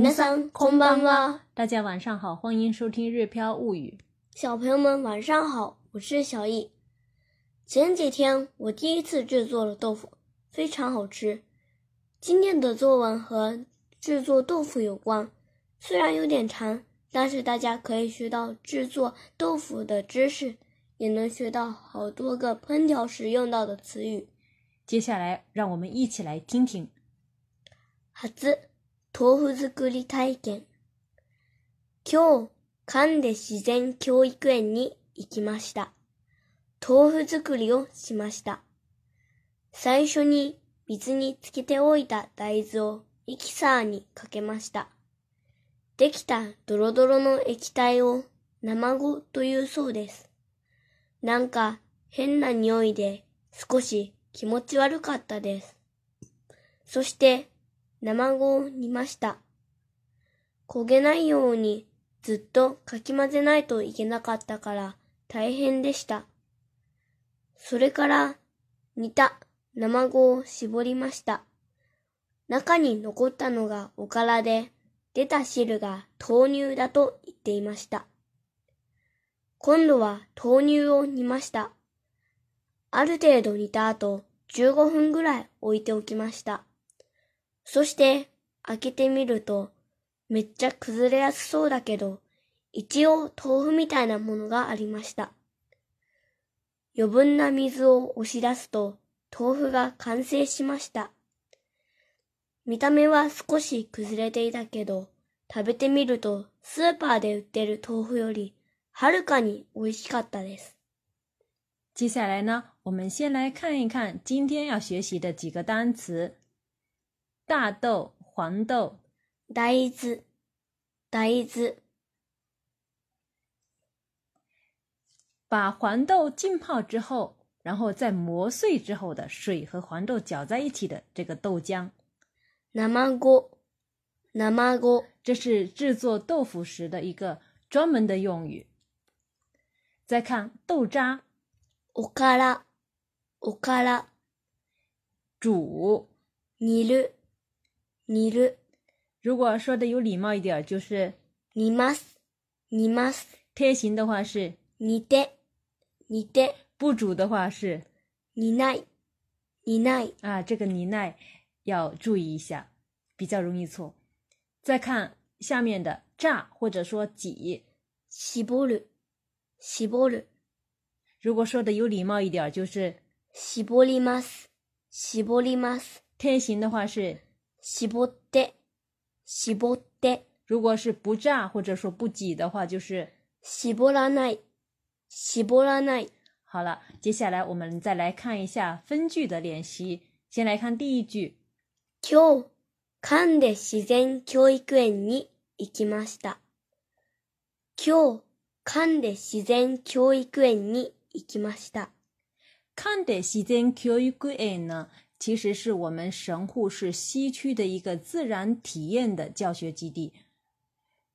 ん、こん空んは。大家晚上好，欢迎收听《日飘物语》。小朋友们晚上好，我是小易。前几天我第一次制作了豆腐，非常好吃。今天的作文和制作豆腐有关，虽然有点长，但是大家可以学到制作豆腐的知识，也能学到好多个烹调时用到的词语。接下来让我们一起来听听，好子。豆腐作り体験。今日、神で自然教育園に行きました。豆腐作りをしました。最初に水につけておいた大豆をミキサーにかけました。できたドロドロの液体を生ごというそうです。なんか変な匂いで少し気持ち悪かったです。そして生子を煮ました。焦げないようにずっとかき混ぜないといけなかったから大変でした。それから煮た生子を絞りました。中に残ったのがおからで出た汁が豆乳だと言っていました。今度は豆乳を煮ました。ある程度煮た後15分ぐらい置いておきました。そして開けてみるとめっちゃ崩れやすそうだけど一応豆腐みたいなものがありました。余分な水を押し出すと豆腐が完成しました。見た目は少し崩れていたけど、食べてみるとスーパーで売ってる豆腐よりはるかに美味しかったです。接下来呢，我们先来看一看今天要学习的几个单词。大豆、黄豆，大豆，大豆。把黄豆浸泡之后，然后再磨碎之后的水和黄豆搅在一起的这个豆浆，南蛮锅，南蛮锅，这是制作豆腐时的一个专门的用语。再看豆渣，おから、おから。煮，煮る。你的，如果说的有礼貌一点就是你妈す、你妈す。天形的话是你て、你て。不主的话是你な你な啊，这个你な要注意一下，比较容易错。再看下面的炸或者说挤西波ル、西波ル。如果说的有礼貌一点就是西波利马斯，西波利马斯。天形的话是絞って、絞って。如果是不炸或者说不挤的话，就是絞らない、絞らない。好了，接下来我们再来看一下分句的练习。先来看第一句，今日関で自然教育園に行きました。今日関で自然教育園に行きました。関的自然教育園呢？其实是我们神户市西区的一个自然体验的教学基地。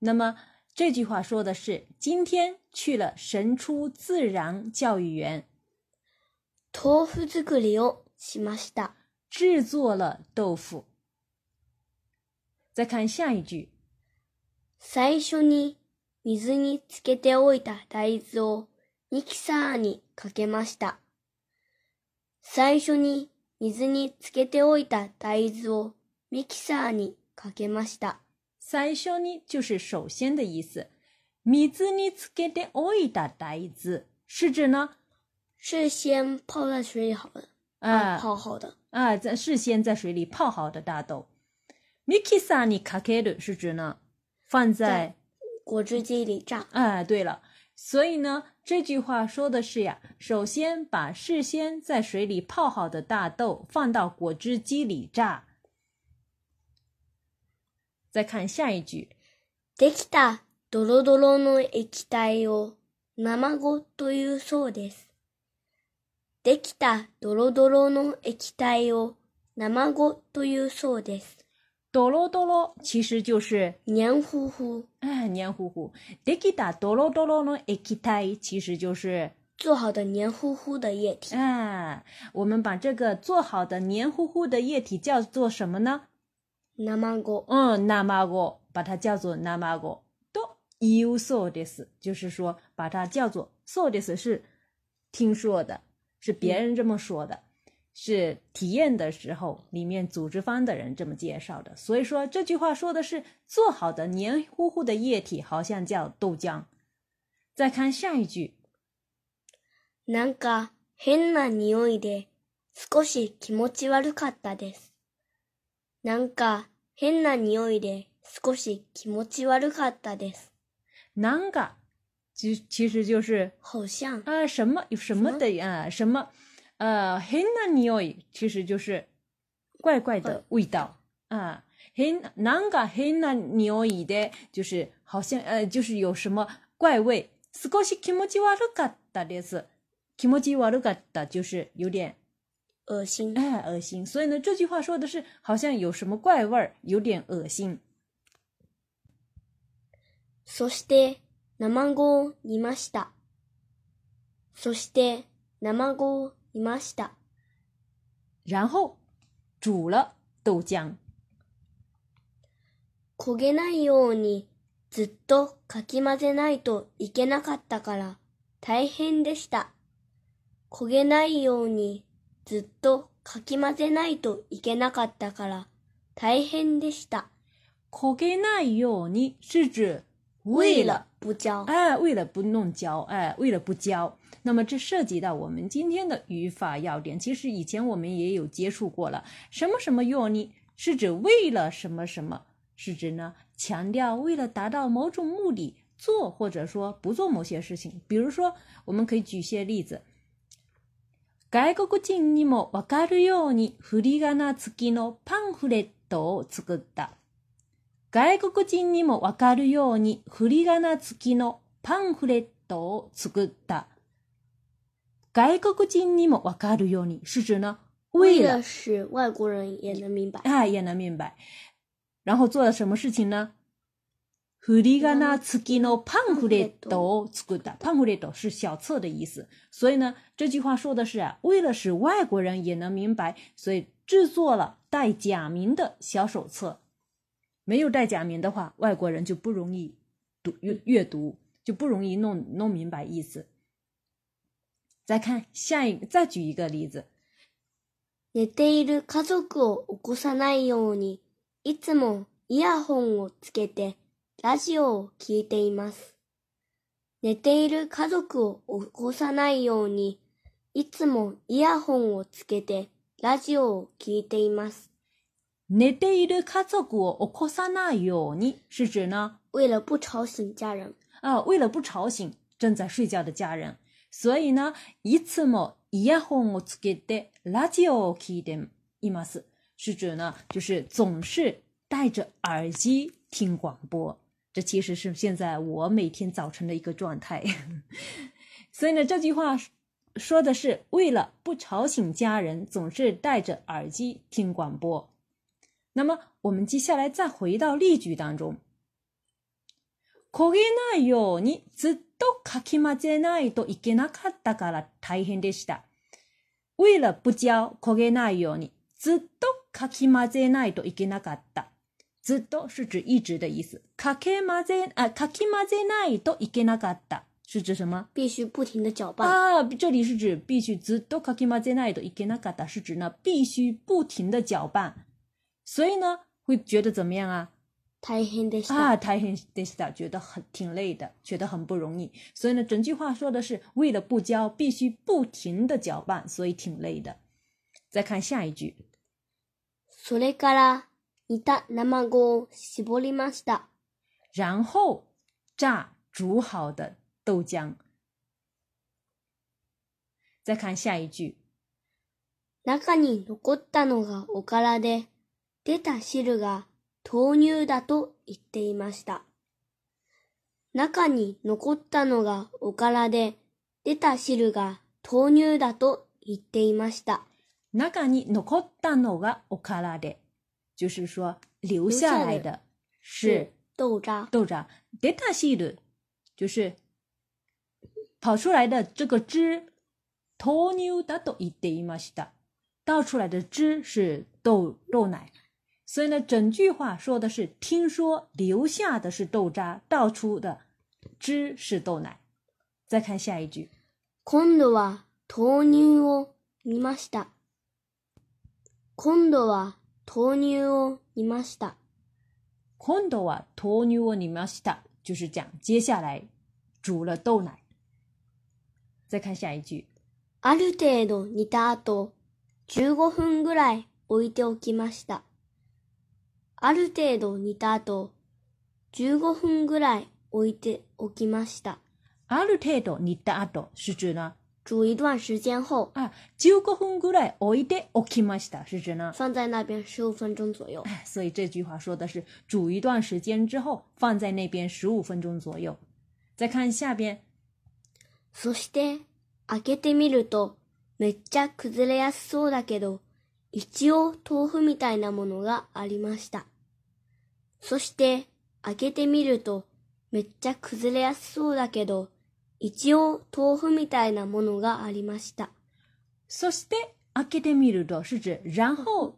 那么这句话说的是，今天去了神出自然教育园，豆腐作りをしました，制作了豆腐。再看下一句，最初に水につけておいた大豆をニキサーにかけました，最初に。水につけておいた大豆をミキサーにかけました。最初に就是首先的意思。水につけておいた大豆是指呢？是先泡在水里好的啊，泡好的啊，在是先在水里泡好的大豆。ミキサーにかける是指呢，放在果汁机里榨。啊，对了，所以呢，这句话说的是呀，首先把事先在水里泡好的大豆放到果汁机里榨。再看下一句，できたドロドロの液体を生ごとうそうです。できたドロドロの液体を生ごとうそうです。哆啰哆啰其实就是黏糊糊。哎，黏糊糊。deki da，哆罗哆罗呢？液体，其实就是做好的黏糊糊的液体。啊，我们把这个做好的黏糊糊的液体叫做什么呢？namago。嗯，namago，把它叫做 namago。do you saw this？就是说，把它叫做 saw this 是听说的，是别人这么说的。是体验的时候，里面组织方的人这么介绍的。所以说这句话说的是做好的黏糊糊的液体，好像叫豆浆。再看下一句，なんか変な匂いで少し気持ち悪かったです。なんか変な匂いで少し気持ち悪かったです。なんか，就其实就是好像啊，什么有什么的啊，什么。呃，很难匉味，其实就是怪怪的味道啊。很难个很难匉味的，就是好像呃，就是有什么怪味。スコシキモジワ就是有点恶心，哎，恶心。所以呢，这句话说的是好像有什么怪味儿，有点恶心。そして生蠔にました。そして生蠔いました。然后、煮了豆浆。焦げないようにずっとかき混ぜないといけなかったから大変でした。焦げないようにずっとかき混ぜないといけなかったから大変でした。焦げないように是指为了不教，哎，为了不弄教，哎，为了不教，那么这涉及到我们今天的语法要点。其实以前我们也有接触过了。什么什么用呢？是指为了什么什么，是指呢？强调为了达到某种目的做或者说不做某些事情。比如说，我们可以举些例子。外国人にもわかるように、ふりがな付きのパンフレットを作った。外国人にもわかるように、フリガナ付きのパンフレットを作った。外国人にもわかるように是指呢？为了使外国人也能明白，啊，也能明白。然后做了什么事情呢？フリガナ付きのパンフレット作った。パンフレット是小册的意思。所以呢，这句话说的是，为了使外国人也能明白，所以制作了带假名的小手册。没有代假名的话，外国人就不容易读阅阅读，就不容易弄弄明白意思。再看下一，再举一个例子。寝ている家族を起こさないように、いつもイヤホンをつけてラジオを聞いています。寝ている家族を起こさないように、いつもイヤホンをつけてラジオを聞いています。那对一个咖啡果，我靠啥那哟？你是指呢？为了不吵醒家人啊！为了不吵醒正在睡觉的家人，所以呢，いつもイヤホンをつけてラジオを聞いています。是指呢，就是总是戴着耳机听广播。这其实是现在我每天早晨的一个状态。所以呢，这句话说的是为了不吵醒家人，总是戴着耳机听广播。那么，我们接下来再回到例句当中。为了不焦，不焦，要你，直到卡起马在那都，已经那可大了，大变的た。为了不焦，大。直到是指一直的意思。卡起马在啊，卡起马在那い已经那可大，是指什么？必须不停的搅拌啊！这里是指必须直到卡起马在那い已经那可大，是指呢？必须不停的搅拌。所以呢，会觉得怎么样啊？啊，太很累的，觉得很挺累的，觉得很不容易。所以呢，整句话说的是，为了不焦，必须不停的搅拌，所以挺累的。再看下一句。然后榨煮好的豆浆。再看下一句。出た汁が豆乳だと言っていました。中に残ったのがおからで、出た汁が豆乳だと言っていました。中に残ったのがおからで。就是说、留下来的是豆渣。豆渣。出た汁。就是跑出来的这个汁。豆乳だと言っていました。倒出来的汁是豆、豆奶。所以呢，整句话说的是：听说留下的是豆渣，倒出的汁是豆奶。再看下一句：今度は豆乳を煮ました。今度は豆乳を煮ました。今度は豆乳を煮ました，就是讲接下来煮了豆奶。再看下一句：ある程度煮た後、と、十五分ぐらい置いておきました。ある程度煮た後、15分ぐらい置いておきました。ある程度煮た後是指呢煮一段时间后1 5分ぐらい置いておきました，是指呢放在那边15分钟左右。所以这句话说的是煮一段时间之后放在那边15分钟左右。再看下边，そして開けてみるとめっちゃ崩れやすそうだけど、一応豆腐みたいなものがありました。そして開けてみるとめっちゃ崩れやすそうだけど、一応豆腐みたいなものがありました。そして開けてみると是指然后。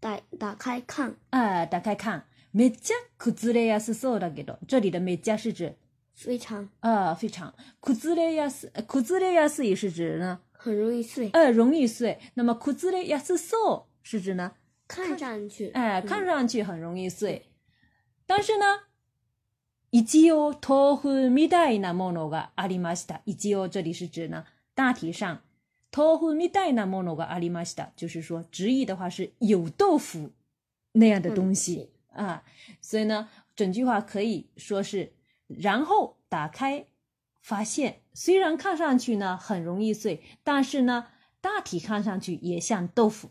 打打开看。ああ、打開看。めっちゃ崩れやすそうだけど、这里的めっちゃ是指非常啊，非常。崩れやす崩れやすい是指呢？很容易碎。呃，容易碎。那么崩れやすそう是指呢？看上去，哎、看上去很容易碎。但是呢，一応豆腐みたいなものがありました。一応这里是指呢，大体上豆腐みたいなものがありました，就是说直译的话是有豆腐那样的东西啊。所以呢，整句话可以说是，然后打开发现，虽然看上去呢很容易碎，但是呢，大体看上去也像豆腐。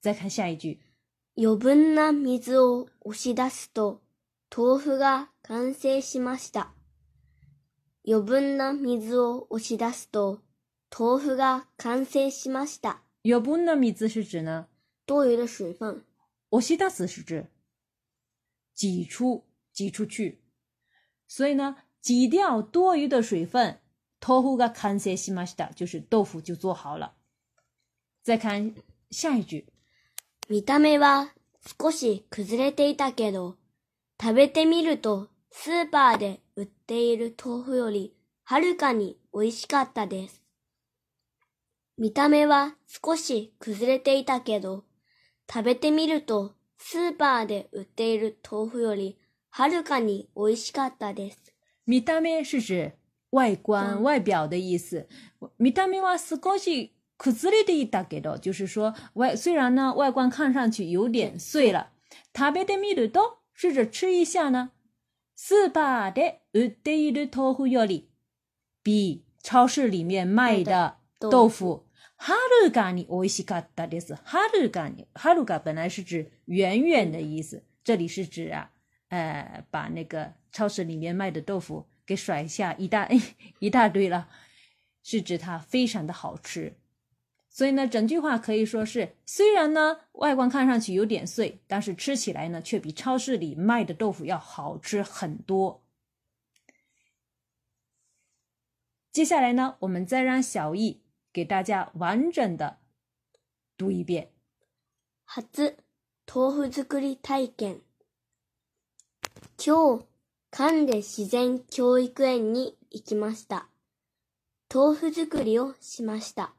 再看下一句。余分な水を押し出すと豆腐が完成しました。余分な水を押し出すと豆腐が完成しました。余分な水是指呢？多余的水分。押し出す是指挤出、挤出去。所以呢，挤掉多余的水分，豆腐が完成しました，就是豆腐就做好了。再看下一句。見た目は少し崩れていたけど、食べてみるとスーパーで売っている豆腐よりはるかに美味しかったです。見た目は少し崩れていたけど、食べてみるとスーパーで売っている豆腐よりはるかに美味しかったです。見た目是指外观、外表的意思。見た目は少し库子里的一大给多，就是说外虽然呢外观看上去有点碎了，他别的密度多，试着吃一下呢，四把的呃的一的豆腐要里，比超市里面卖的豆腐哈鲁嘎尼欧西卡大点是哈鲁嘎哈鲁嘎本来是指远远的意思，这里是指啊，呃，把那个超市里面卖的豆腐给甩下一大 一大堆了，是指它非常的好吃。所以呢，整句话可以说是：虽然呢，外观看上去有点碎，但是吃起来呢，却比超市里卖的豆腐要好吃很多。接下来呢，我们再让小易给大家完整的读一遍。初豆腐作り体験。今日自然教育園に行きました。豆腐作りをしました。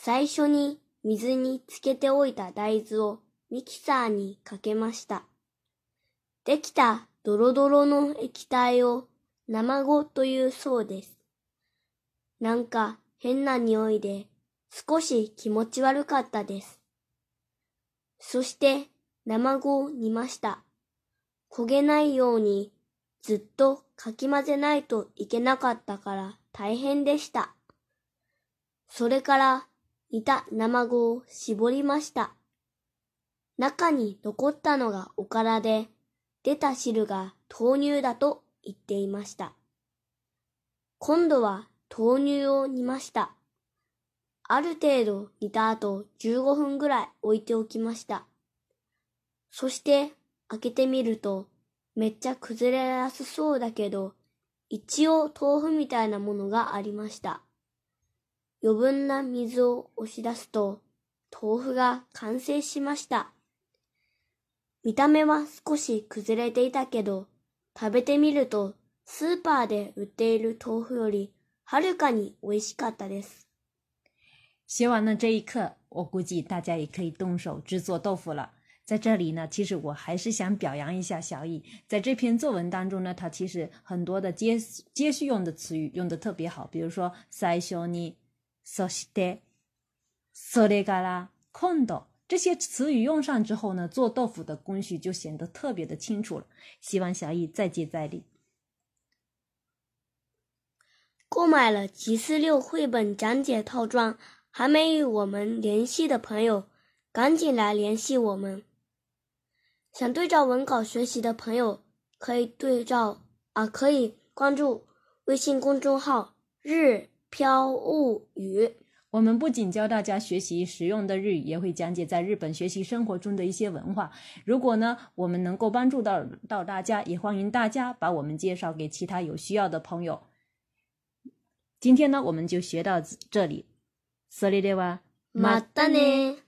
最初に水につけておいた大豆をミキサーにかけました。できたドロドロの液体を生ごというそうです。なんか変な匂いで少し気持ち悪かったです。そして生ごを煮ました。焦げないようにずっとかき混ぜないといけなかったから大変でした。それから煮た生子を絞りました。中に残ったのがおからで、出た汁が豆乳だと言っていました。今度は豆乳を煮ました。ある程度煮た後15分ぐらい置いておきました。そして開けてみるとめっちゃ崩れやすそうだけど一応豆腐みたいなものがありました。余分な水を押し出すと、豆腐が完成しました。見た目は少し崩れていたけど、食べてみると、スーパーで売っている豆腐より、はるかに美味しかったです。写完了这一刻，我估计大家也可以动手制作豆腐了。在这里呢，其实我还是想表扬一下小易，在这篇作文当中呢，他其实很多的接接续用的词语用的特别好，比如说“塞修尼”。所西得，所列嘎啦，空豆，这些词语用上之后呢，做豆腐的工序就显得特别的清楚了。希望小易再接再厉。购买了《吉思六》绘本讲解套装，还没与我们联系的朋友，赶紧来联系我们。想对照文稿学习的朋友，可以对照啊，可以关注微信公众号“日”。飘物语。我们不仅教大家学习实用的日语，也会讲解在日本学习生活中的一些文化。如果呢，我们能够帮助到到大家，也欢迎大家把我们介绍给其他有需要的朋友。今天呢，我们就学到这里。それでは、またね。